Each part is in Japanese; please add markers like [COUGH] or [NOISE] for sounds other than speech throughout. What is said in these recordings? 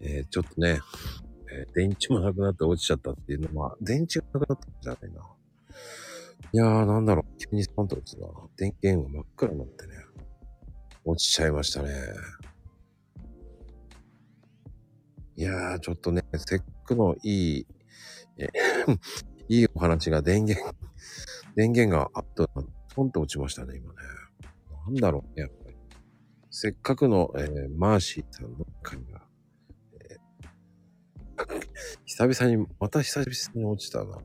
えーちょっとね、えー電池もなくなって落ちちゃったっていうのは、電池がなくなったんじゃないな。いやー、なんだろう、急にスパンと落ちたな。電源が真っ暗になってね、落ちちゃいましたね。いやー、ちょっとね、せっかくのいい、え [LAUGHS] いいお話が電源、[LAUGHS] 電源があっと、ポンと落ちましたね、今ね。なんだろうね、やっぱり。せっかくの、えーマーシーさんの会が、[LAUGHS] 久々に、また久々に落ちたな。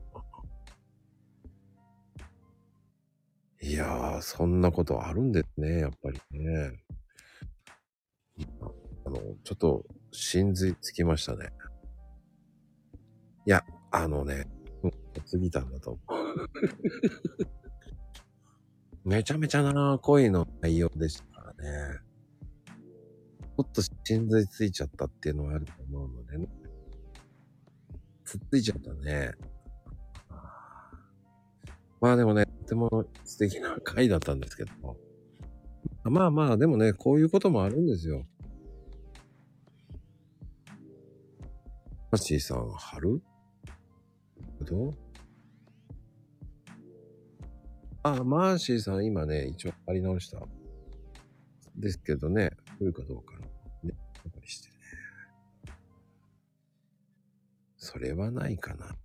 いやー、そんなことあるんですね、やっぱりね。あの、ちょっと、真髄つきましたね。いや、あのね、うん過ぎたんだと思う。[LAUGHS] めちゃめちゃな恋の内容でしたからね。ちょっと真髄ついちゃったっていうのはあると思うのでね。つっついちゃったね。まあでもね、とても素敵な回だったんですけど。まあまあ、でもね、こういうこともあるんですよ。マッシーさん、春？どう？あ、マーシーさん、今ね、一応貼り直した。ですけどね、来るかどうかのね、やっぱりしてそれはないかな。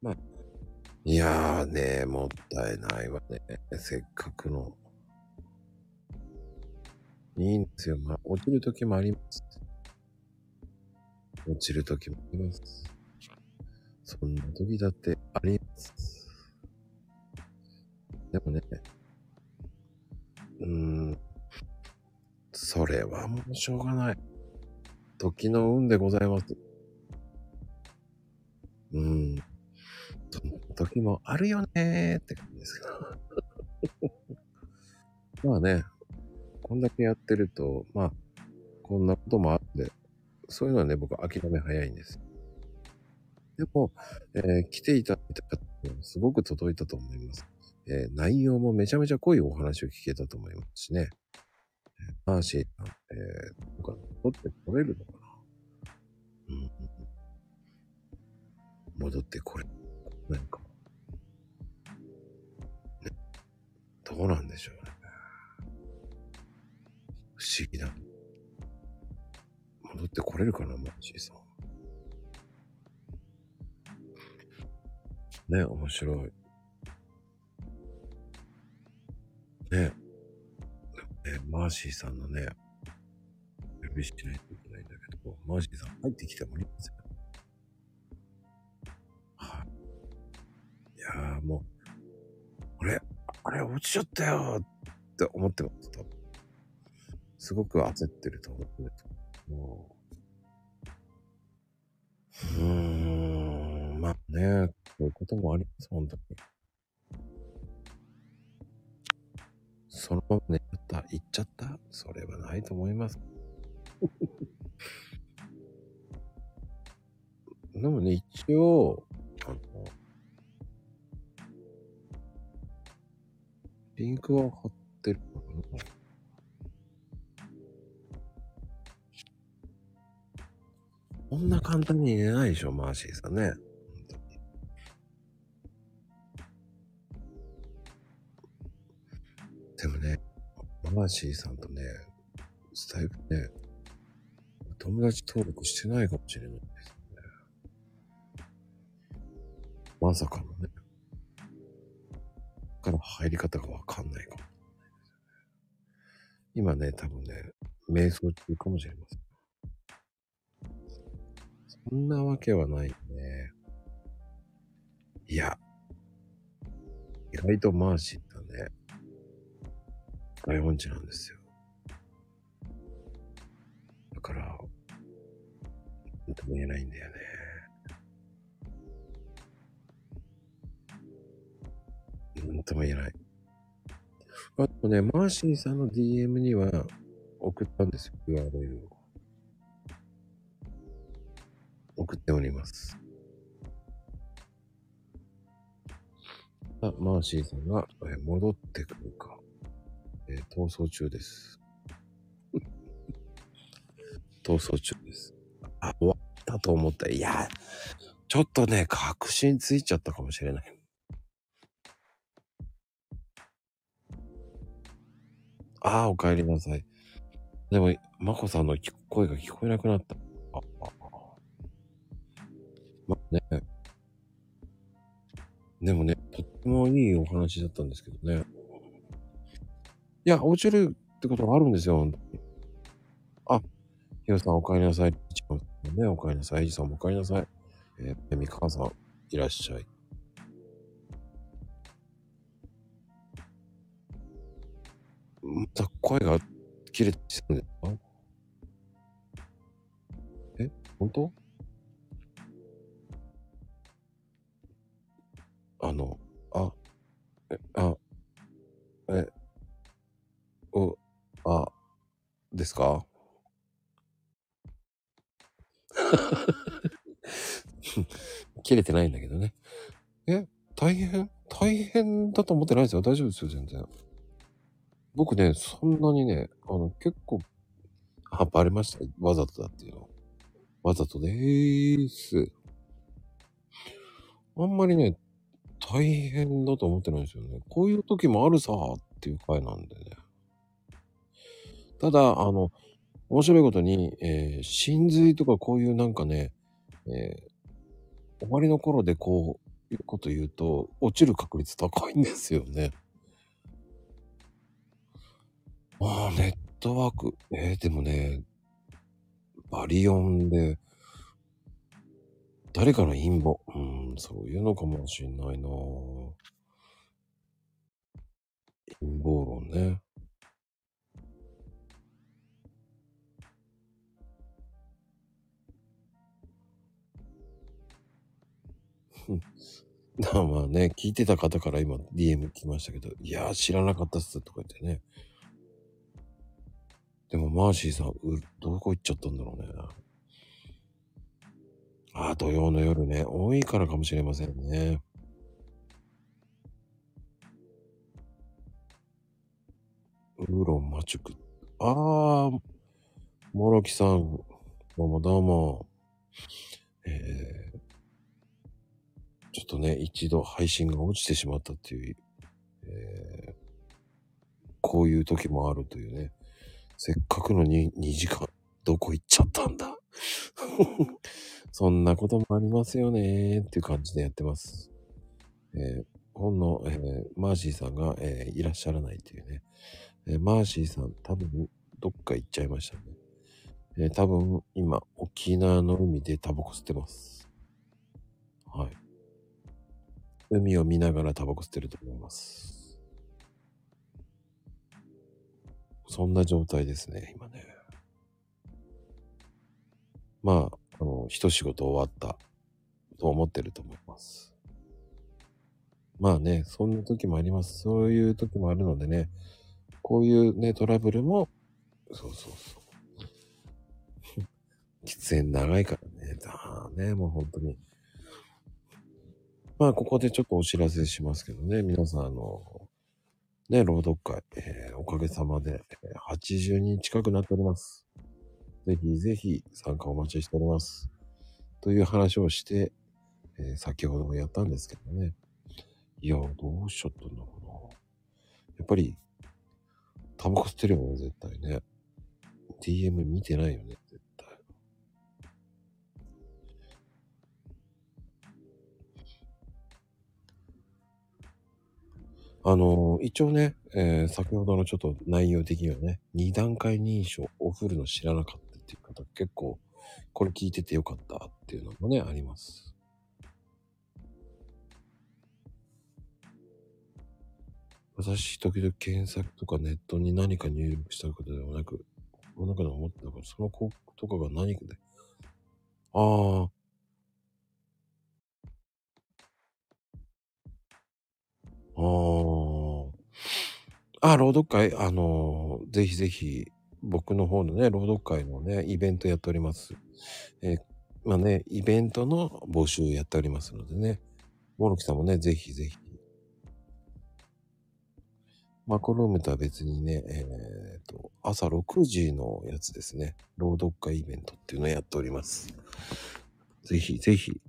まあ、いやーね、もったいないわね。せっかくの。いいんですよ。まあ、落ちる時もあります。落ちる時もあります。そんな時だってあります。でもね、うーん、それはもうしょうがない。時の運でございます。うん。時もあるよねーって感じですけど。[LAUGHS] まあね、こんだけやってると、まあ、こんなこともあって、そういうのはね、僕諦め早いんです。でも、えー来ていただいた方にはすごく届いたと思います。えー内容もめちゃめちゃ濃いお話を聞けたと思いますしね。えマーシーさん、えー、僕は戻ってこれるのかな？うん。戻ってこれ、なんか。ね、どうなんでしょうね。不思議だ。戻ってこれるかな、マーシーさん。ね、面白い。マーシーさんのね、呼びしないといけないんだけど、マーシーさん入ってきてもらえません。はい。いやーもう、あれ、あれ落ちちゃったよって思ってますと。すごく焦ってると思うんですもう。うーん、まあね、こういうこともあります、本当に。そのまま寝ちゃった行っちゃったそれはないと思います。[LAUGHS] でもね、一応、あの、リンクは貼ってるかなこんな簡単に寝ないでしょ、マーシーさんね。でもね、マーシーさんとね、スタイルね、友達登録してないかもしれないですね。まさかのね。から入り方がわかんないかもしれないですね。今ね、多分ね、瞑想中かもしれません。そんなわけはないね。いや、意外とマーシーだね。大音痴なんですよ。だから、なんとも言えないんだよね。なんとも言えない。あとね、マーシーさんの DM には送ったんですよ、URL を。送っております。あ、マーシーさんが、戻ってくるか。えー逃走中です。[LAUGHS] 逃走中です。あ、終わったと思った。いや、ちょっとね、確信ついちゃったかもしれない。ああ、お帰りなさい。でも、まこさんの声が聞こえなくなった。まあね。でもね、とってもいいお話だったんですけどね。いや、落ちるってことがあるんですよ、本当に。あ、ひよさんお帰りなさい。ちかさんね、お帰りなさい。えじさんもお帰りなさい。えー、みかさん、いらっしゃい。また声が切れてきたんですか？え本当？あの、あ、え、あ、え、お、あ、ですか？[LAUGHS] 切れてないんだけどね。え大変？大変だと思ってないですよ。大丈夫ですよ、全然。僕ね、そんなにね、あの、結構、あ、バレました。わざとだっていうの。わざとでーす。あんまりね、大変だと思ってないですよね。こういう時もあるさーっていう回なんでね。ただ、あの、面白いことに、えー、真髄とかこういうなんかね、えー、終わりの頃でこういうこと言うと、落ちる確率高いんですよね。ああ、ネットワーク。えー、でもね、バリオンで、誰かの陰謀？うん、そういうのかもしんないな陰謀論ね。[LAUGHS] まあね、聞いてた方から今 DM 来ましたけど、いやー知らなかったっすとか言ってね。でもマーシーさん、う、どこ行っちゃったんだろうね。ああ、土曜の夜ね、多いからかもしれませんね。ウーロンマチュク。ああ、モロキさん、どうもどうも。えー、ちょっとね、一度配信が落ちてしまったっていう、えー、こういう時もあるというね。せっかくの 2, 2時間、どこ行っちゃったんだ [LAUGHS] そんなこともありますよねっていう感じでやってます。えー、ほんの、えー、マーシーさんが、えーいらっしゃらないっていうね。えマーシーさん多分どっか行っちゃいましたね。えー多分今沖縄の海でタバコ吸ってます。はい。海を見ながらタバコ吸ってると思います。そんな状態ですね、今ね。まあ、あの、一仕事終わったと思ってると思います。まあね、そんな時もあります。そういう時もあるのでね、こういうね、トラブルも、そうそうそう。[LAUGHS] 喫煙長いからね、だね、もう本当に。まあ、ここでちょっとお知らせしますけどね、皆さん、あの、ね、朗読会、えーおかげさまで、80人近くなっております。ぜひぜひ参加お待ちしております。という話をして、えー先ほどもやったんですけどね。いや、どうしちゃったんだろうな。やっぱり、タバコ吸ってるよね、絶対ね。DM 見てないよね、あの一応ね、えー先ほどのちょっと内容的にはね、二段階認証お風呂の知らなかったっていう方結構、これ聞いててよかったっていうのもね、あります。私、時々検索とかネットに何か入力したことではなく、この中で思ってたから、その広告とかが何かで、ああ、ああ、朗読会、あのーぜひぜひ、僕の方のね、朗読会のね、イベントやっております。えーまあね、イベントの募集やっておりますのでね、モロキさんもね、ぜひぜひ。マコルームとは別にね、えっ、と、朝6時のやつですね。朗読会イベントっていうのをやっております。ぜひぜひ。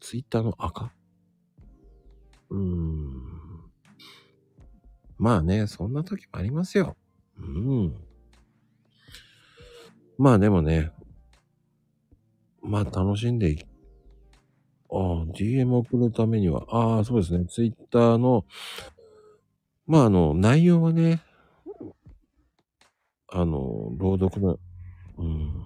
ツイッターの赤？うーん。まあね、そんな時もありますよ。うん。まあでもね、まあ楽しんでいああ、DM 送るためには、ああ、そうですね。ツイッターの、まあ、あの、内容はね、あの、朗読の、うん。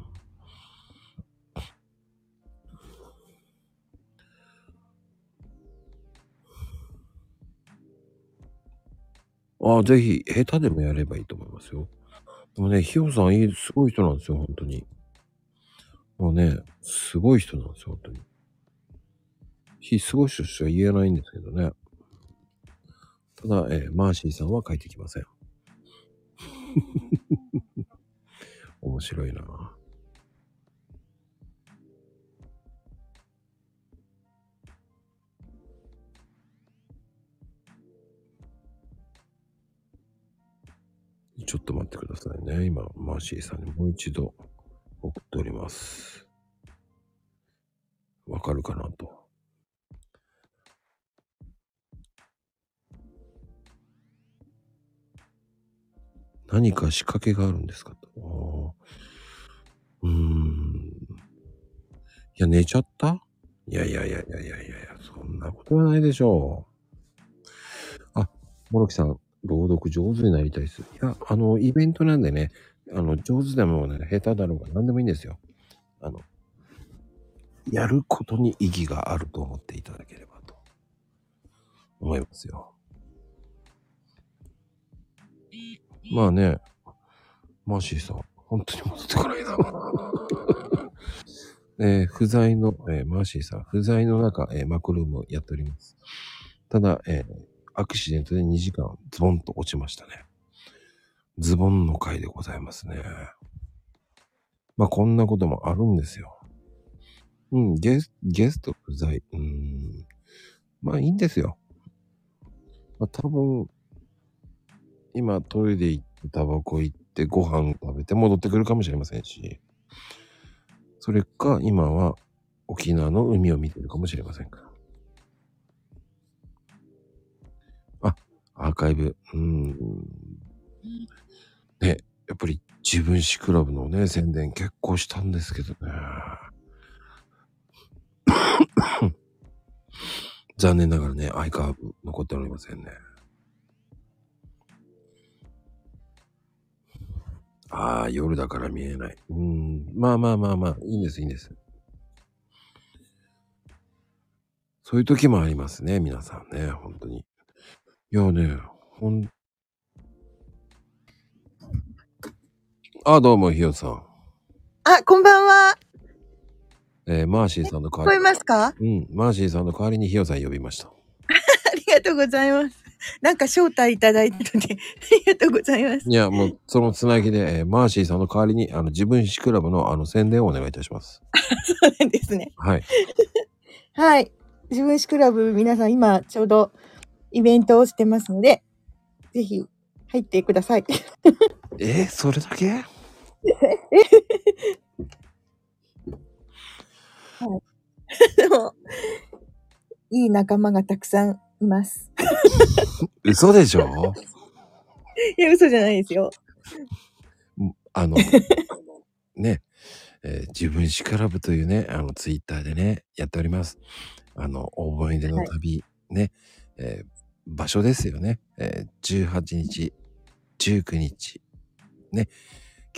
ああ、ぜひ、下手でもやればいいと思いますよ。でもね、ひよさんいい、すごい人なんですよ、本当に。もうね、すごい人なんですよ、本当に。非すごい人しては言えないんですけどね。ただ、えーマーシーさんは書いてきません。[LAUGHS] 面白いな。ちょっと待ってくださいね。今、マーシーさんにもう一度送っております。わかるかなと。何か仕掛けがあるんですかと。うーん。いや、寝ちゃった？いやいやいやいやいやいや、そんなことはないでしょう。あ、モロキさん、朗読上手になりたいです。いや、あの、イベントなんでね、あの、上手でもね、下手だろうが何でもいいんですよ。あの、やることに意義があると思っていただければと思いますよ。まあね、マーシーさん、本当に戻ってこないな。[LAUGHS] えー不在の、えーマーシーさん、不在の中、えーマクルームをやっております。ただ、えーアクシデントで2時間ズボンと落ちましたね。ズボンの回でございますね。まあ、こんなこともあるんですよ。うん、ゲスゲスト不在。うん。まあ、いいんですよ。まあ、多分、今トイレ行って、タバコ行って、ご飯食べて戻ってくるかもしれませんし、それか、今は沖縄の海を見てるかもしれませんから。アーカイブ。うん。ね、やっぱり自分史クラブのね、宣伝結構したんですけどね。[COUGHS] 残念ながらね、アイカーブ残っておりませんね。ああ、夜だから見えない。うん。まあまあまあまあ、いいんです、いいんです。そういう時もありますね、皆さんね、本当に。いやね、ほん、あ、どうも、ひよさん。あ、こんばんは。えーマーシーさんの代聞こえわりますか？あうん、マーシーさんの代わりにひよさん呼びました。[LAUGHS] りがとうございます。なんか招待いただいたので、[LAUGHS] ありがとうございます。いや、もう、そのつなぎで、えーマーシーさんの代わりに、あの、自分史クラブの、あの、宣伝をお願いいたします。[LAUGHS] そうなんですね。はい。はい。自分史クラブ、皆さん今ちょうどイベントをしてますので、ぜひ入ってください。えーそれだけ？でも、いい仲間がたくさんいます。嘘でしょ？いや、嘘じゃないですよ。あの、ね、えー自分史クラブというね、あの、ツイッターでね、やっております。あの、思い出の旅、ね、えー場所ですよね。えー18日、19日、ね、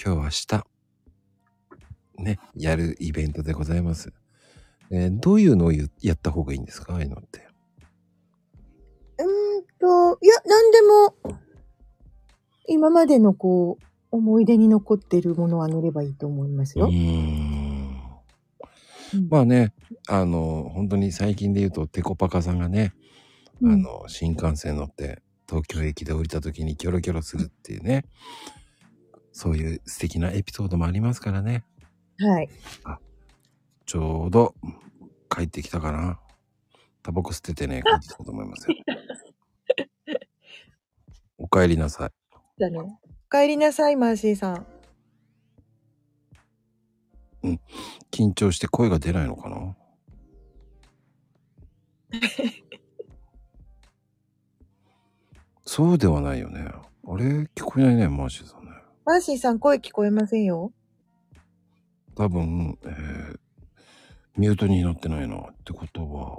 今日明日、ね、やるイベントでございます。えーどういうのをやった方がいいんですか？ああいうのって。うーんと、いや、なんでも、今までのこう、思い出に残ってるものは塗ればいいと思いますよ。まあね、あの、本当に最近で言うと、テコパカさんがね、うんあの、新幹線乗って、東京駅で降りた時にキョロキョロするっていうね、そういう素敵なエピソードもありますからね。はい。ちょうど帰ってきたかな。タバコ吸っててね、[LAUGHS] 帰ってきたと思いますよ。お帰りなさい。だね。お帰りなさい、マーシーさん。緊張して声が出ないのかな？[LAUGHS] そうではないよね。あれ聞こえないね、マーシーさんね。マーシーさん、声聞こえませんよ。多分、えー、ミュートになってないな。ってことは、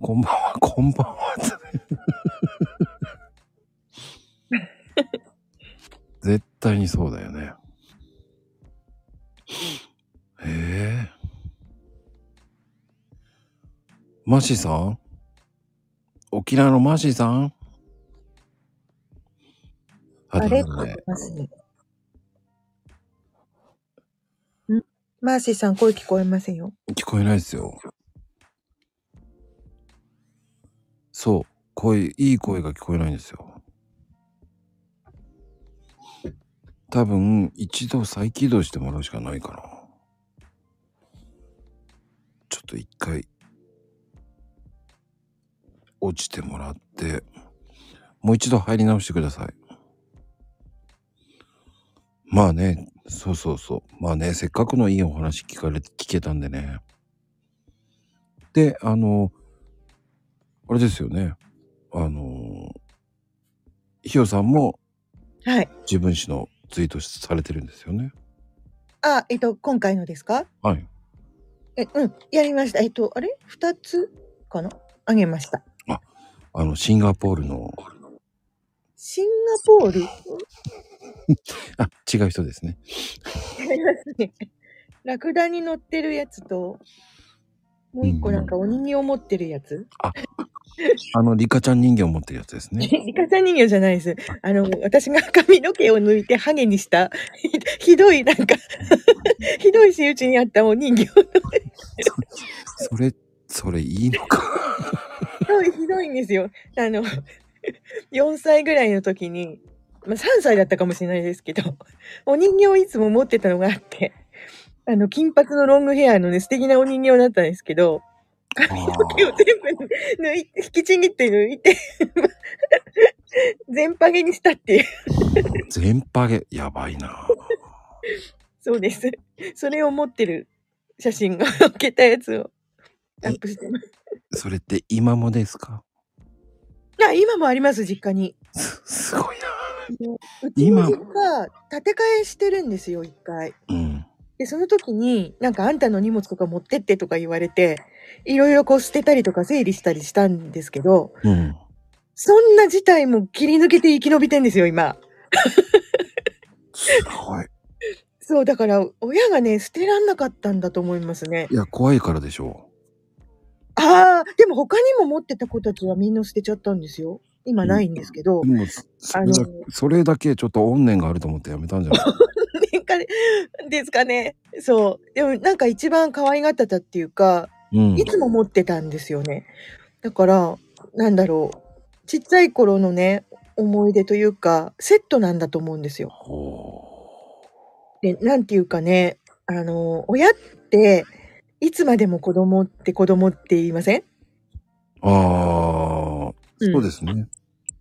こんばんは、[LAUGHS] こんばんは。絶対にそうだよね。へえ。マーシーさん？沖縄のマーシーさん？ああれね、マーシーさん、声聞こえませんよ。聞こえないですよ。そう。声、いい声が聞こえないんですよ。多分、一度再起動してもらうしかないかな。ちょっと一回、落ちてもらって、もう一度入り直してください。まあね、そうそうそう。まあね、せっかくのいいお話聞かれ、聞けたんでね。で、あの、あれですよね。あの、ひよさんもはい。自分史のツイートされてるんですよね。あ、えっと、今回のですか？はい。え、うん、やりました。えっと、あれ？二つかな？あげました。あの、シンガポールの、シンガポール？あ、違う人ですね。ありますね。[LAUGHS] ラクダに乗ってるやつと、もう一個なんかお人形持ってるやつ？あの、リカちゃん人形を持ってるやつですね。[LAUGHS] リカちゃん人形じゃないです。あの、私が髪の毛を抜いてハゲにした、ひ [LAUGHS] ひどい、なんか、ひどい仕打ちにあったお人形。それ、それいいのか。ひどい、ひどいんですよ。あの、4歳ぐらいの時に、まあ、3歳だったかもしれないですけど、お人形をいつも持ってたのがあって、あの、金髪のロングヘアのね、素敵なお人形だったんですけど、髪の毛を全部抜いて、引きちぎって抜いて、全パゲにしたっていう。全パゲ、やばいな。そうです。それを持ってる写真が [LAUGHS] 載っけたやつをアップしてます。それって今もですか？あ、今もあります、実家に。す、すごいな。うちの実家、建て替えしてるんですよ、一回。うん。で、その時に、なんかあんたの荷物とか持ってってとか言われて、いろいろこう捨てたりとか整理したりしたんですけど、うん。そんな事態も切り抜けて生き延びてんですよ、今。すごい。そう、だから、親がね、捨てらんなかったんだと思いますね。いや、怖いからでしょああ、でも他にも持ってた子たちはみんな捨てちゃったんですよ。今ないんですけどう。、でも、そそあのれだそれだけちょっと怨念があると思ってやめたんじゃない？年間ですかね。そう。でもなんか一番可愛がってたっていうか、うんい。つも持ってたんですよね。だから、なんだろう。ちっちゃい頃のね、思い出というか、セットなんだと思うんですよ。ほで、なんていうかね、あの、親って、いつまでも子供って子供って言いません？う。ああ、うんそうですね。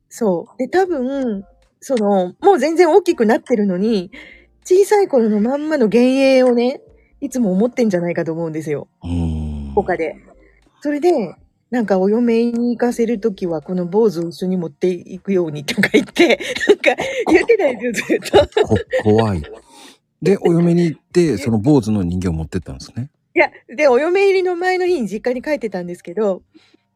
そう。で、多分、その、もう全然大きくなってるのに、小さい頃のまんまの幻影をね、いつも思ってんじゃないかと思うんですよ。うーん。他で。それで、なんかお嫁に行かせるときは、この坊主を一緒に持っていくようにとか言って、なんか言ってたんですよ、ずっと。こ怖い。で、お嫁に行って、その坊主の人形を持ってったんですね。いや、で、お嫁入りの前の日に実家に帰ってたんですけど、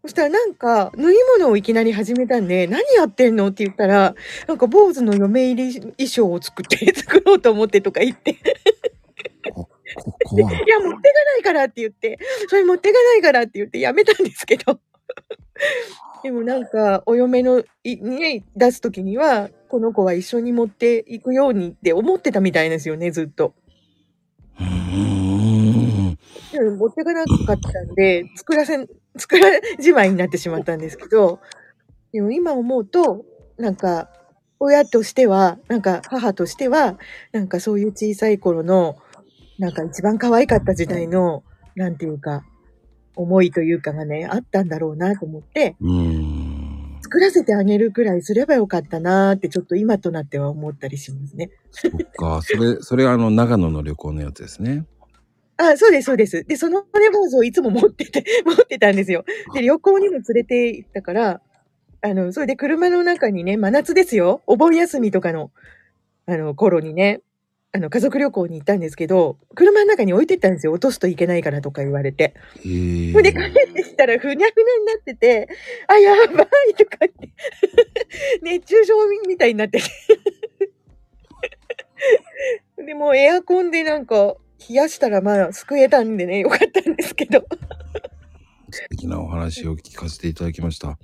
そしたらなんか、縫い物をいきなり始めたんで、何やってんのって言ったら、なんか坊主の嫁入り衣装を作って、作ろうと思ってとか言って、こ怖い。いや、持ってかないからって言って、それ持ってかないからって言ってやめたんですけど。でもなんか、お嫁のいに出すときには、この子は一緒に持っていくようにって思ってたみたいですよね、ずっと。持ってかなかったんで、作らせん、作ら、じまいになってしまったんですけど、でも今思うと、なんか、親としては、なんか母としては、なんかそういう小さい頃の、なんか一番可愛かった時代の、なんていうか、思いというかがね、あったんだろうなと思って。作らせてあげるくらいすればよかったなーってちょっと今となっては思ったりしますね。そっか。それ、それがあの、長野の旅行のやつですね。あ、そうです、そうです。で、そのレモンズをいつも持ってて、[LAUGHS] 持ってたんですよ。で、旅行にも連れて行ったから、あの、それで車の中にね、真夏ですよ。お盆休みとかの、あの、頃にね、あの、家族旅行に行ったんですけど、車の中に置いてったんですよ。落とすといけないからとか言われて。へえそれで帰ってきたら、ふにゃふにゃになってて、あ、やばいとかって、[LAUGHS] 熱中症みたいになってて。[LAUGHS] でもうエアコンでなんか、冷やしたらまあ救えたんでね、よかったんですけど。素敵なお話を聞かせていただきました。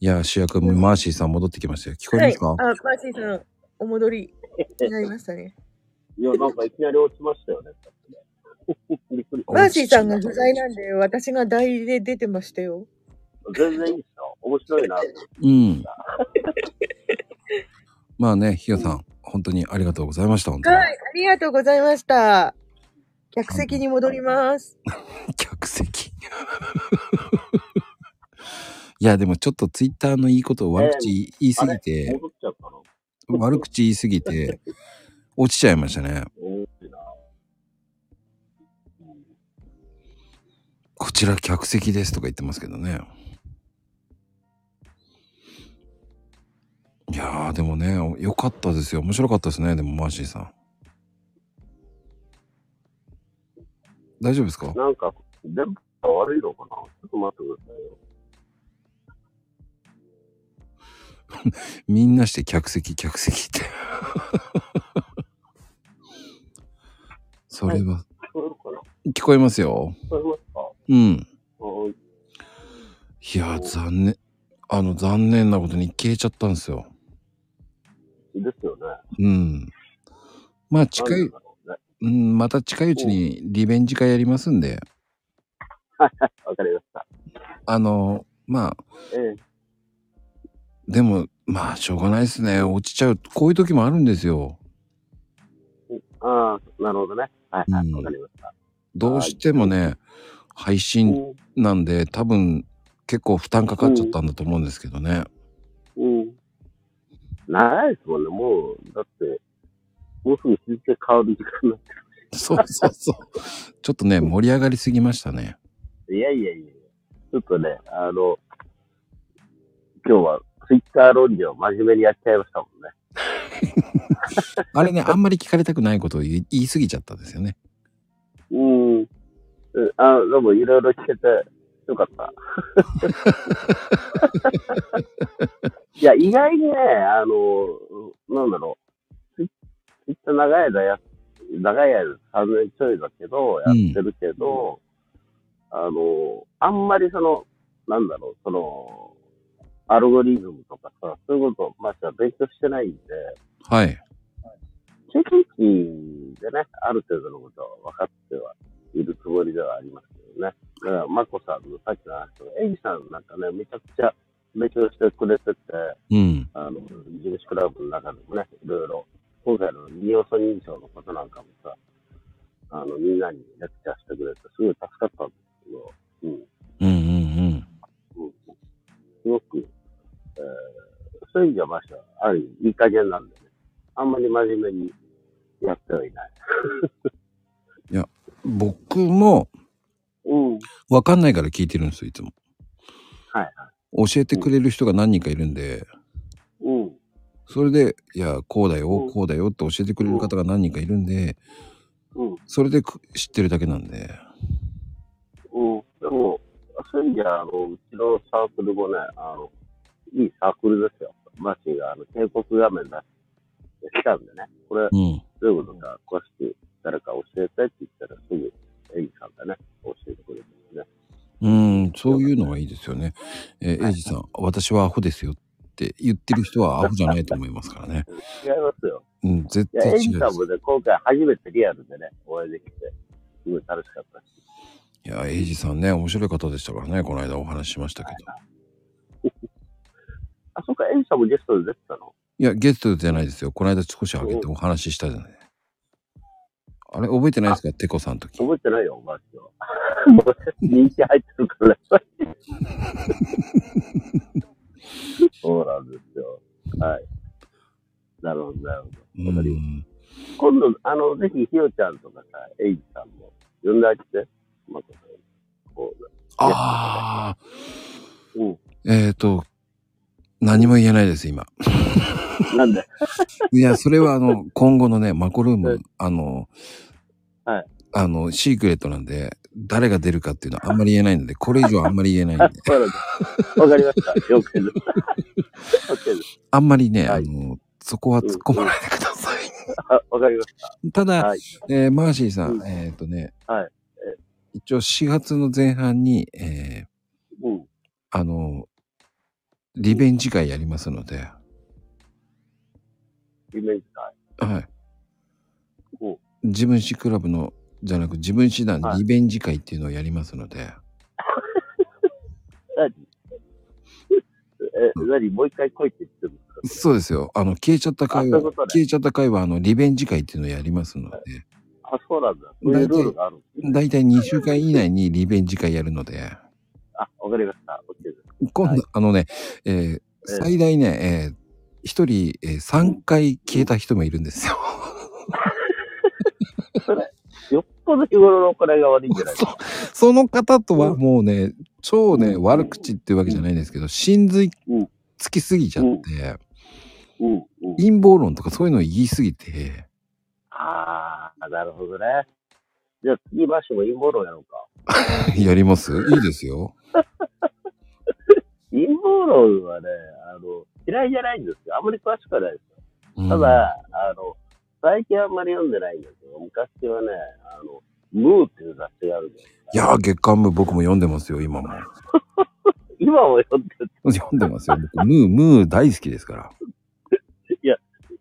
いや、主役、マーシーさん戻ってきましたよ。聞こえますか、はい、あ、マーシーさん、お戻りになりましたね。いや、なんかいきなり落ちましたよね。[LAUGHS] マーシーさんが不在なんで、私が代理で出てましたよ。全然いいですよ。面白いな。うん。まあね、ひよさん、本当にありがとうございました。本当に。はい、ありがとうございました。客席に戻ります。[LAUGHS] 客席。いや、でもちょっとツイッターのいいことを悪口言いすぎて、悪口言いすぎて、落ちちゃいましたね。こちら客席ですとか言ってますけどね。いやー、でもね、良かったですよ。面白かったですね。でも、マーシーさん。大丈夫ですか？なんか、電波が悪いのかな？ちょっと待ってくださいよ。[LAUGHS] みんなして客席、客席って。[LAUGHS] それは、聞こえますよ。聞こえますか？うん。はいいやー、残念。あの、残念なことに消えちゃったんですよ。ですよね。うん。まあ、近いうん、また近いうちにリベンジ会やりますんで、[LAUGHS] わかりました。あの、まあ、ええでも、まあ、しょうがないですね。落ちちゃう。こういう時もあるんですよ。ああ、なるほどね。はいはい。うんわかりました。どうしてもね、配信うなんで、多分、結構負担かかっちゃったんだと思うんですけどね。ん。うん。長いですもんね。もう、だって、もうすぐ日付変わる時間になってそうそうそう。ちょっとね、盛り上がりすぎましたね。る。いやいやいやちょっとね、あの、今日はツイッター論理を真面目にやっちゃいましたもんね。[LAUGHS] あれね、あんまり聞かれたくないことを言い言い過ぎちゃったんですよね。うん。うんあ、でもいろいろ聞けてよかった。[LAUGHS] いや、意外にね、あの、なんだろう。ツイッター長い間や、長い間、3年ちょいだけど、やってるけど、あの、あんまりその、なんだろう、その、アルゴリズムとかさ、そういうことを、まあ、勉強してないんで、はい。経験値でね、ある程度のことは分かってはいるつもりではありますけどね。だから、まこさんのさっきの話とか、エイジさんなんかね、めちゃくちゃ勉強してくれてて、うん。あの、地主クラブの中でもね、いろいろ、今回の二要素認証のことなんかもさ、あの、みんなにレクチャーしてくれて、すごい助かったんですけど、うん。うんうんうん。うん、すごく、えー、そういう意味ではましては、ある意味いい加減なんでね、あんまり真面目にやってはいない。僕も、うん。わかんないから聞いてるんですよ、いつも。はい教えてくれる人が何人かいるんで、うん。それで、いや、こうだよう、んこうだよって教えてくれる方が何人かいるんで、うん。それでく知ってるだけなんで。うん。でも、そういう意味では、あの、うちのサークルもね、あの、いいサークルですよ。マシが、あの、警告画面出してきたんでね、これ、うん。どういうことか詳しく誰か教えてって言ったら、すぐ、エイジさんがね、教えてくれるんですね。うん、そういうのがいいですよね。えーエイジさん、私はアホですよって言ってる人はアホじゃないと思いますからね。[LAUGHS] 違いますよ。うん、絶対違うです。ジさんもね、今回初めてリアルでね、お会いできて、すごい楽しかったし。いや、エイジさんね、面白い方でしたからね、この間お話ししましたけど。[LAUGHS] あ、そっか、エイジさんもゲストで出てたの？いや、ゲストじゃないですよ。この間少し上げてお話ししたじゃない。あれ、覚えてないですか？テコさんの時。覚えてないよ、マジで。[LAUGHS] もう人気入ってるからね。[LAUGHS] そうなんですよ。はい。なるほど、なるほど。わかりまうんす。今度、あの、ぜひ、ひよちゃんとかさ、エイジさんも、呼んであげて。また、こう、ああ、うん。えっ、と、何も言えないです、今。なんで、[LAUGHS] いや、それはあの、今後のね、マコルーム、あの、はい。あの、シークレットなんで、誰が出るかっていうのはあんまり言えないので、これ以上あんまり言えないんあで。[LAUGHS] わかりました。了解です。OK です。あんまりね、はいあの、そこは突っ込まないでください。あ、わかりましたた。ただ、はい。えーマーシーさん、うんえっ、とね、はい一応4月の前半に、えーうん。あの、リベンジ会やりますので、イメージ会。はい。うん自分史クラブの、じゃなく自分史団はい。リベンジ会っていうのをやりますので、[LAUGHS] 何？[LAUGHS] え、何？もう一回来いって言ってるんですか？そうですよ。あの、消えちゃった会は、消えちゃった会は、あの、リベンジ会っていうのをやりますので、あ、そうなんだ。そういうルールがあるんですね。だいたい2週間以内にリベンジ会やるので、あ、わかりました。OK です。今度、はい。あのね、えー最大ね、えー一人、えー、3回消えた人もいるんですよ。[LAUGHS] それ、よっぽど日頃の行いが悪いんじゃないですか。[LAUGHS] その方とはもうね、超ね、うん悪口っていうわけじゃないんですけど、真髄うんつきすぎちゃって。陰謀論とかそういうのを言いすぎて、ああ、なるほどね。じゃあ次バッシュも陰謀論やろうか。[LAUGHS] やります？いいですよ。[LAUGHS] 陰謀論はね、あの、嫌いじゃないんですよ。あんまり詳しくはないですよ。うんただ、あの、最近あんまり読んでないんですけど、昔はね、あの、ムーっていう雑誌があるんですいやー、月刊部僕も読んでますよ、今も。[LAUGHS] 今も読んでる。読んでますよ。僕、ムー、ムー大好きですから。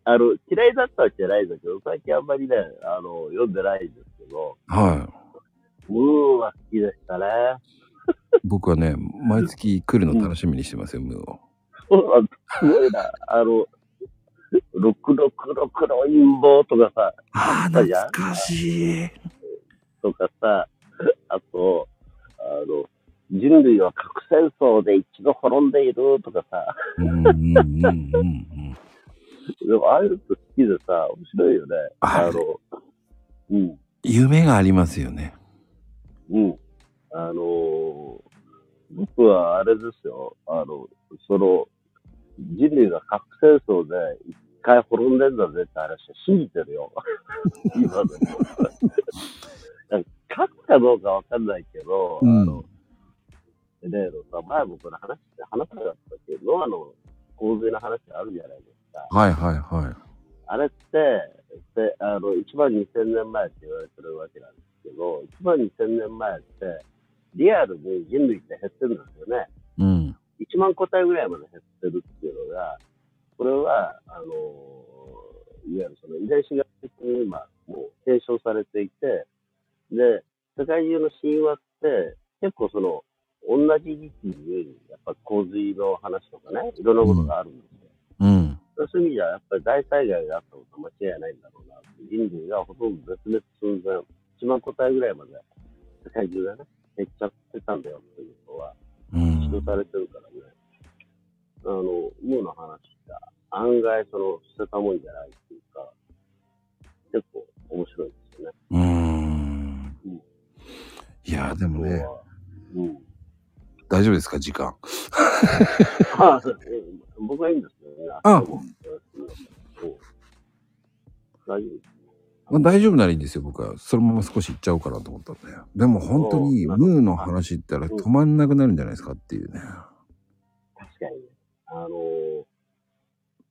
あの、嫌いだったわけじゃないんだけど、最近あんまりね、あの、読んでないんですけど、はムーは好きでしたね。い。[LAUGHS] 僕はね、毎月来るの楽しみにしてますよ、ムーを。[LAUGHS] そうなんだ。すごいな。あの、666の陰謀とかさ、ああ、懐かしい。とかさ、あと、あの、人類は核戦争で一度滅んでいるとかさ、うんうんうんうんうん。でもああいうの好きでさ、面白いよね。ああの、うん、夢がありますよね。うん。あのー僕はあれですよ、あの、その、人類が核戦争で一回滅んでんだぜって話は信じてるよ。[LAUGHS] 今でも。勝つかどうかわかんないけど、うんあの、例のさ、前もこの話って話さなかったけど、ノアの洪水の話あるじゃないですか。はいはいはい。あれって、であの、1万2000年前って言われてるわけなんですけど、1万2000年前って、リアルに人類って減ってるんですよね。うん。1万個体ぐらいまで減ってるっていうのが、これは、あの、いわゆるその遺伝子学的に今、もう検証されていて、で、世界中の神話って、結構その、同じ時期に、やっぱ洪水の話とかね、いろんなことがあるんですよ。うん。そういう意味じゃ、やっぱり大災害があったことは間違いないんだろうな。人類がほとんど絶滅寸前、1万個体ぐらいまで世界中がね、減っちゃってたんだよっていうのは、うん。主張されてるからね。あの、ムーの話が案外その捨てたもんじゃないっていうか、結構面白いですよね。うーん。いや、でもね。うん。大丈夫ですか、時間。[LAUGHS] [LAUGHS] 僕はいいんですけどね。あ明日もうん大丈夫です。まあ、大丈夫ならいいんですよ、僕は。そのまま少し行っちゃおうかなと思ったんで。でも本当に、ムーの話ったら止まんなくなるんじゃないですかっていうね。確かにね。あの、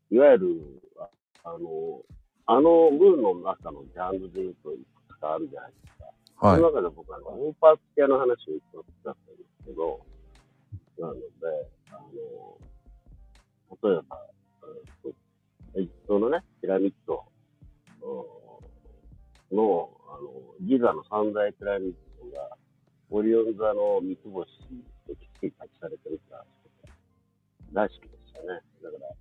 いわゆる、ああの、あのムーの中のジャンルで言うといくつかあるじゃないですか。はいそ。の中で僕はオーパーツ系の話を一つだったんですけど、なので、あの、例えば、うんとのね、ピラミッドうんの、あの、ギザの三大ピラミッドが、オリオン座の三つ星ときっちり立ちされてるから、らしきでしたね。だから、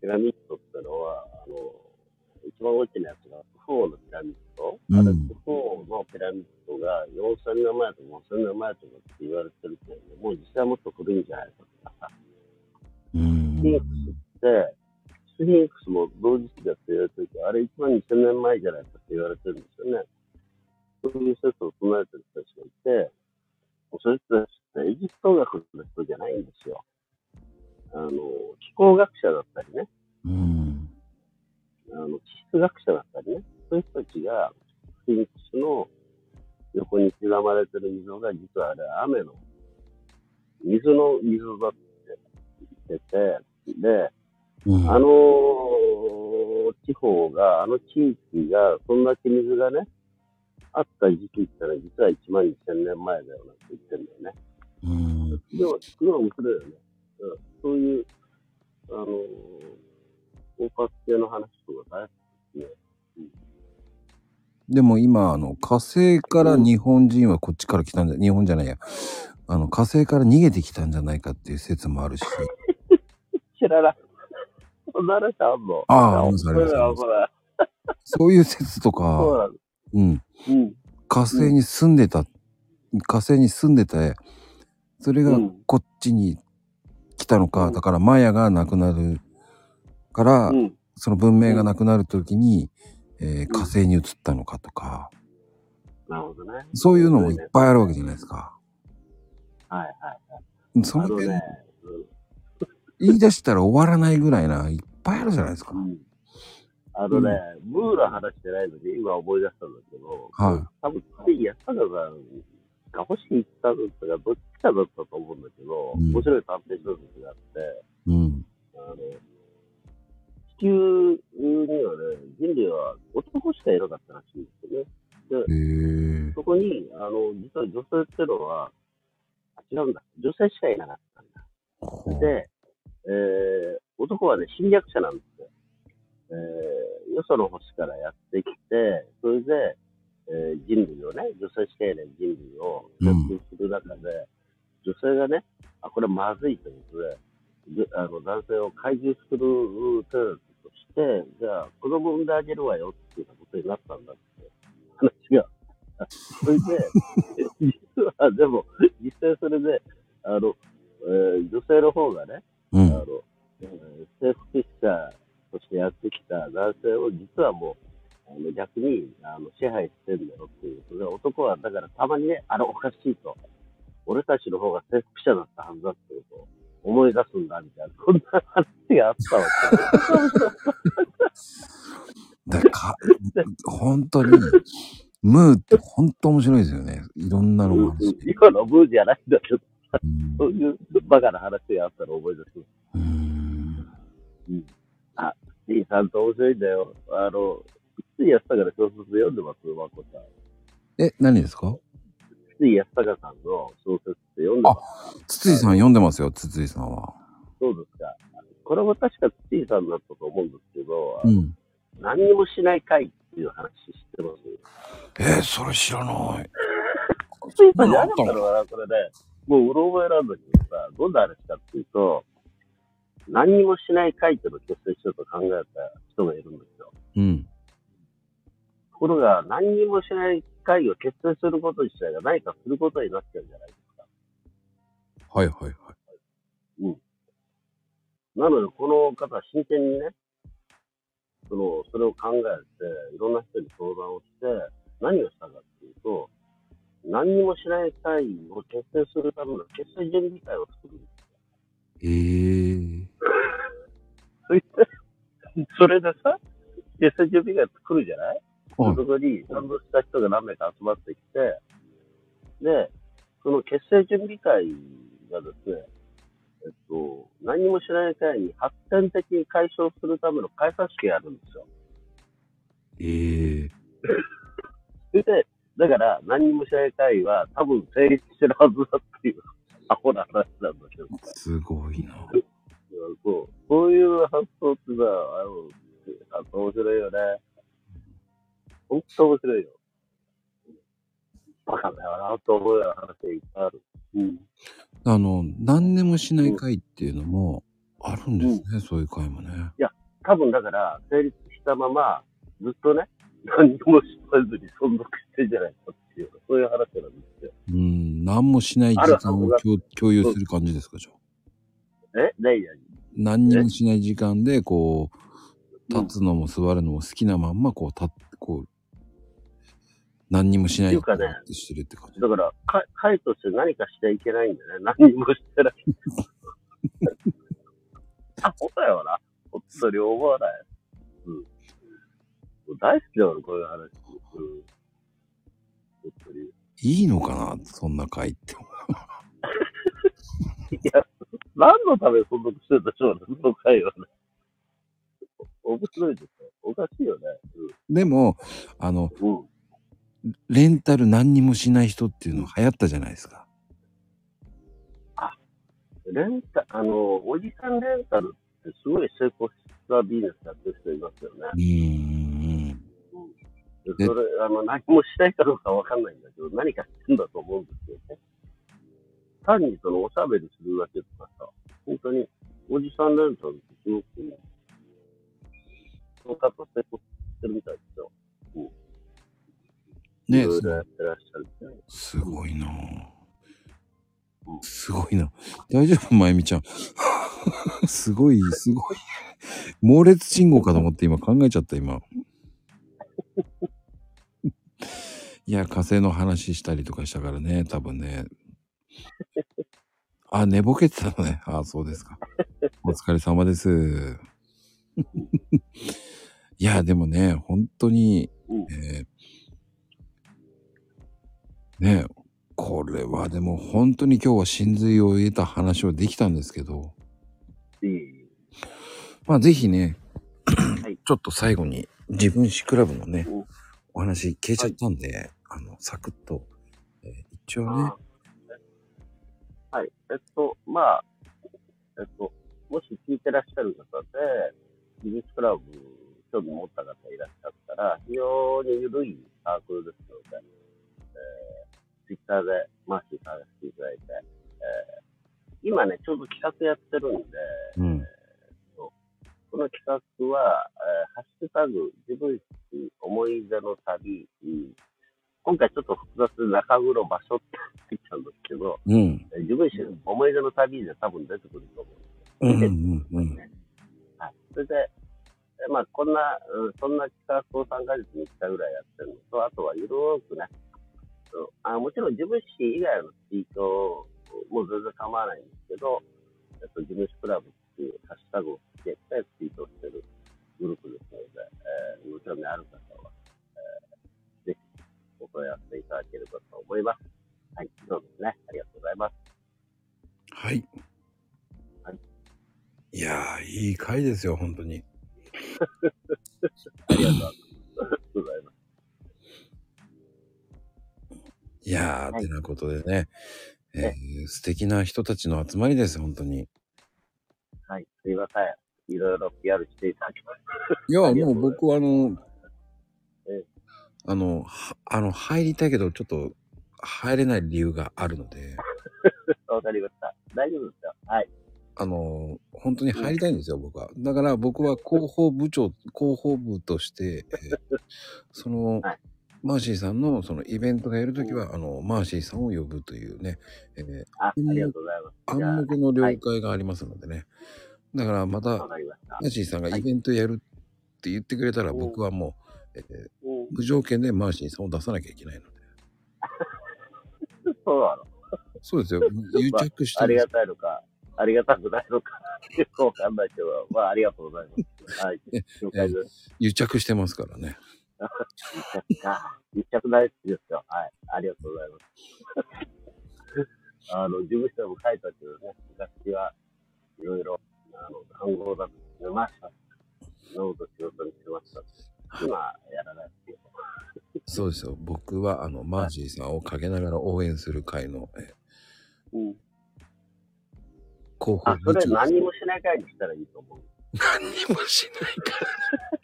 ピラミッドってのは、あの、一番大きなやつが、クフ王のピラミッド。うんあれ、クフ王のピラミッドが4000年前とか5000年前とかって言われてるけど、もう実際はもっと古いんじゃないかとかさ、うん。スフィンクスって、スフィンクスも同時期だって言われてるけど、あれ1万2000年前じゃないかって言われてるんですよね。そういう説を唱えてる人たちがいて、そういう人たちってエジプト学の人じゃないんですよ。あの、気候学者だったりね、うん。あの、地質学者だったりね、そういう人たちが、スフィンクスの横に刻まれてる溝が、実はあれ、雨の、水の溝だって言ってて、で、うん。あの地方が、あの地域が、そんだけ水がね、あった時期ってのは、実は1万2000年前だよなんて言ってんだよね。うん。でも、すごい面白いよね。うん、そういう、あのー、包括系の話とか大好きですね。でも今、あの、火星から日本人はこっちから来たんじゃ、日本じゃないや。あの、火星から逃げてきたんじゃないかっていう説もあるし。[LAUGHS] 知らなあんのああ面ありますあります。そういう説とそうか、なの。うん。うん。火星に住んでた、火星に住んでて、それがうんこっちに来たのか、だからマヤがなくなるから、うん。その文明がなくなるときに、えー火星に移ったのかとか、なるほどね。そういうのもいっぱいあるわけじゃないですか。はいはい。その辺、ね、言い出したら終わらないぐらいな、いっぱいあるじゃないですかう。ん。あのね、ムーの話してないのに今思い出したんだけど、はい多分、つい安坂さんが欲しい行ったのとか、どっちかだったと思うんだけど、うん面白い探偵小説があって、うん。あの、地球にはね、人類は男しかいなかったらしいんですよね。へえ。そこに、あの、実は女性ってのは、あ違うんだ。女性しかいなかったんだ。で、えー、男はね、侵略者なんですよ。えー、よその星からやってきて、それで、えー人類をね、女性しかいない人類をうん接近する中で、女性がね、あ、これまずいということで、あの男性を怪獣する手立として、じゃあ子供産んであげるわよっていうことになったんだって話が。それで、[LAUGHS] 実はでも、実際それで、あの、えー女性の方がね、うん。あの、えー征服者としてやってきた男性を実はもう、あの逆にあの支配してんだよっていうで、男はだからたまにね、あれおかしいと。俺たちの方が征服者だったはずだっていうことを思い出すんだみたいな、そんな話があったわだか本当に、ムーって本当面白いですよね。いろんなのけ。もあるし。[LAUGHS] 今のブーじゃないんだけど、うんそういうバカな話があったら思い出す。うーん。リーさんと面白いんだよ。あの、つい安坂の小説読んでます？まこさん。え、何ですか？つい安坂さんの小説って読んでます？筒井さん読んでますよ、筒井さんは。そうですか。これも確かついさんだったと思うんですけど、うん。何にもしない会っていう話知ってます？えー、それ知らない。[LAUGHS] ついさんったのかな、これね。もううろ覚えなんだけどさ、どんな話かっていうと、何にもしない会っていうのを結成しようと考えた人がいるんですよ。うん。ところが、何にもしない会を結成すること自体が何かすることになっちゃうんじゃないですか。はいはいはい。なので、この方は真剣にね、その、それを考えて、いろんな人に相談をして、何をしたかっていうと、何にもしない会を結成するための結成準備会を作るんです。えー。そして、それでさ、結成準備会作るじゃない？はいそこに賛同した人が何名か集まってきて、で、その結成準備会がですね、えっと、何もしない会に発展的に解消するための開催式があるんですよ。えー。それで、だから何もしない会は多分成立してるはずだっていう、アホな話なんだけど。すごいな。そう。そういう発想ってさ、あの、面白いよね。ほんと面白いよ。バカだよなと思うような話がいっぱいある。うん。あの、何でもしない会っていうのもあるんですね、そういう会もね。多分だから、成立したまま、ずっとね、何もしずに存続してんじゃないかっていう、そういう話なんですよ。うん、何もしない時間を共共有する感じですか、じゃあ。え？何々何にもしない時間で、こう、立つのも座るのも好きなまんま、こう、立って、こう、何にもしないかねしてるって感じ。だから、か会として何かしちゃいけないんだよね。何にもしてない。[LAUGHS] あ、ほだよな。本当に思わない。うん。大好きだよ、こういう話。うん。本当に。いいのかなそんな会って。いや、何のためにそんなことしてたでしょうね、その会はね。面白いですよ。おかしいよね。でも、あの、うん。うん。レンタル何にもしない人っていうの流行ったじゃないですか。レンタ、あの、おじさんレンタルってすごい成功したビジネスやってる人いますよね。うーん。でそれ、あの、何もしたいかどうかわかんないんだけど、何かしてんだと思うんですよね。単にそのおしゃべりするだけとかさ、本当に、おじさんレンタルってすごく、その方成功してるみたいですよ。いねろいろやってらっしゃるみたいな。すごいなぁうんすごいな。大丈夫まゆみちゃん。[LAUGHS] すごい、すごい。猛烈信号かと思って今考えちゃった、今。いや、火星の話したりとかしたからね、多分ね。あ、寝ぼけてたのね。あ、そうですか。お疲れ様です。[LAUGHS] いや、でもね、本当に、うんえーねこれはでも本当に今日は真髄を得た話をできたんですけど。まあぜひね、はい [CLEARS THROAT] ちょっと最後に自分史クラブのねうん、お話消えちゃったんで、あの、サクッと、えー一応ね、あはい。えっと、まあ、えっと、もし聞いてらっしゃる方で、技術クラブ興味持った方いらっしゃったら、非常に緩いサークルですので、えー、ツイッターでマーシー探していただいて、えー今ね、ちょうど企画やってるんで、うん。この企画は、えーハッシュタグ、自分史思い出の旅、うん今回ちょっと複雑で中黒場所って言っちゃうんですけど、うん。えー自分史思い出の旅で多分出てくると思うんですうんうんうん。はい。それで、えまあ、こんな、うん、そんな企画を3ヶ月に1回ぐらいやってるのと、あとはゆるーくね、うんあもちろん自分史以外のツイートも全然構わないんですけど、えっと、自分史クラブっていうハッシュタグをつけてツイートしてるグループですので、えーご興味ある方は、えーぜひお問い合わせいただければと思います。はい、そうですね。ありがとうございます。はい。はいいやー、いい回ですよ、本当に。ありがとうございます。いやー、はいてなことでね、えー素敵な人たちの集まりです、本当に。はい、すいません。いろいろ PR していただきました。いや、もう僕はあのええ、あの、はあの、入りたいけど、ちょっと入れない理由があるので、[LAUGHS] わかりました。大丈夫ですよ。はい。あの、本当に入りたいんですよ、僕は。だから僕は広報部長、広報部として、えーその、はいマーシーさんのそのイベントがやるときは、あの、マーシーさんを呼ぶというね、えーあ、ありがとうございます。暗黙の了解がありますのでね。だからまた。マーシーさんがイベントやるって言ってくれたら、うん僕はもう、えーうん、無条件でマーシーさんを出さなきゃいけないので。[LAUGHS] そうなの？そうですよ。[LAUGHS] 癒着してありが。たいのか、ありがたくないのか、よくわかんないけど、まあ、ありがとうございます。はい。[LAUGHS] 了解です。癒着してますからね。一着か。一着大好きですよ。はい。ありがとうございます。[LAUGHS] あの、事務所も書いたけどね、昔はいろいろ、あの、単語だと寝ました。ノート仕事にしてました。今、やらないですけど。そうですよ。僕は、あの、マーシーさんを陰ながら応援する会の、えうん。ー広報あ、それ何にもしない会にしたらいいと思う。[LAUGHS] 何にもしないから。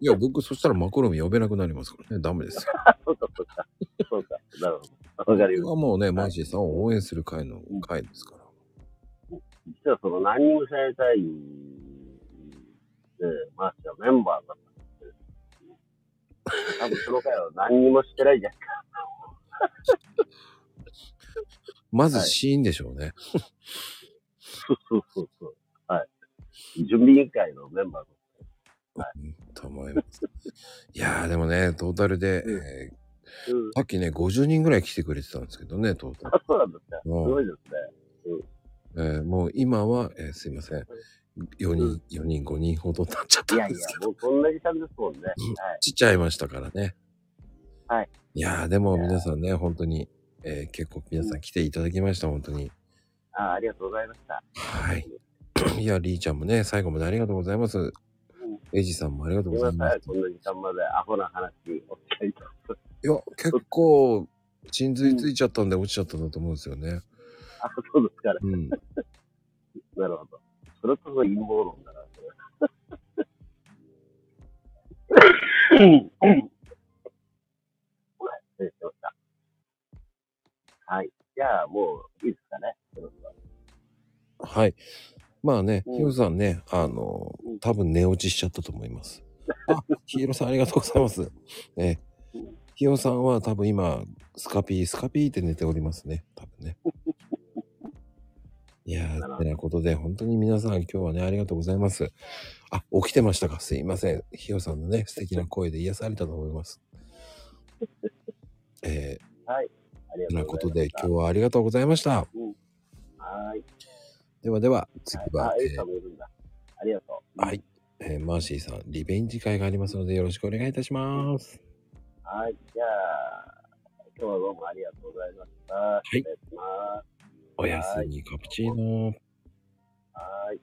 いや、僕、そしたらマコロミ呼べなくなりますからね。ダメですよ。あ、[LAUGHS] そうか、そうか。そうか。なるほど。わかりまし僕はもうね、マーシーさんを応援する会の会ですから。た。実はその何にもしない会で、まあ、メンバーだったんですけど、多分その会は何にもしてないじゃん。まずはいシーンでしょうね。そうそうそうそう。はい。準備委員会のメンバーとうんと思います。いやーでもね、トータルで、うんえーうん。さっきね、50人ぐらい来てくれてたんですけどね、トータル。あ、そうなんですね。すうんごいですね。えーもう今は、えーすいません。4人、4人、5人ほどになっちゃったいやいやんですけ、ど、もうこんな時間ですもんね。はい。ちっちゃいましたからね。はい。いやーでも皆さんね、本当に、えー結構皆さん来ていただきました、本当に。あありがとうございました。はい。[CLEARS THROAT] いや、りーちゃんもね、最後までありがとうございます。うんエイジさんもありがとう。ございます。こんな時間までアホな話お付き合いいや、結構、鎮髄ついちゃったんで落ちちゃったんだと思うんですよね。あ、そうですかね。うん。なるほど。それこそ陰謀論だな、それ。うん失礼しました。はい。じゃあ、もういいですかね。はい。まあね、うんヒロさんね、あのうん、多分寝落ちしちゃったと思います。あ、ヒロさんありがとうございます。えうん、ヒロさんは多分今、スカピー、スカピーって寝ておりますね。多分ね。[LAUGHS] いやー、てなことで、本当に皆さん今日はね、ありがとうございます。あ、起きてましたか？すいません。ヒロさんのね、素敵な声で癒されたと思います。えはい。ありー、てがなことで、とうございました。今日はありがとうございました。はい。ではでは、次あは、、エイえーさんもいるんだ。ありがとう。はい。えーマーシーさん、リベンジ会がありますのでよろしくお願いいたします。はい。じゃあ、今日はどうもありがとうございました。い失礼します。おやすみカプチーノ。はい。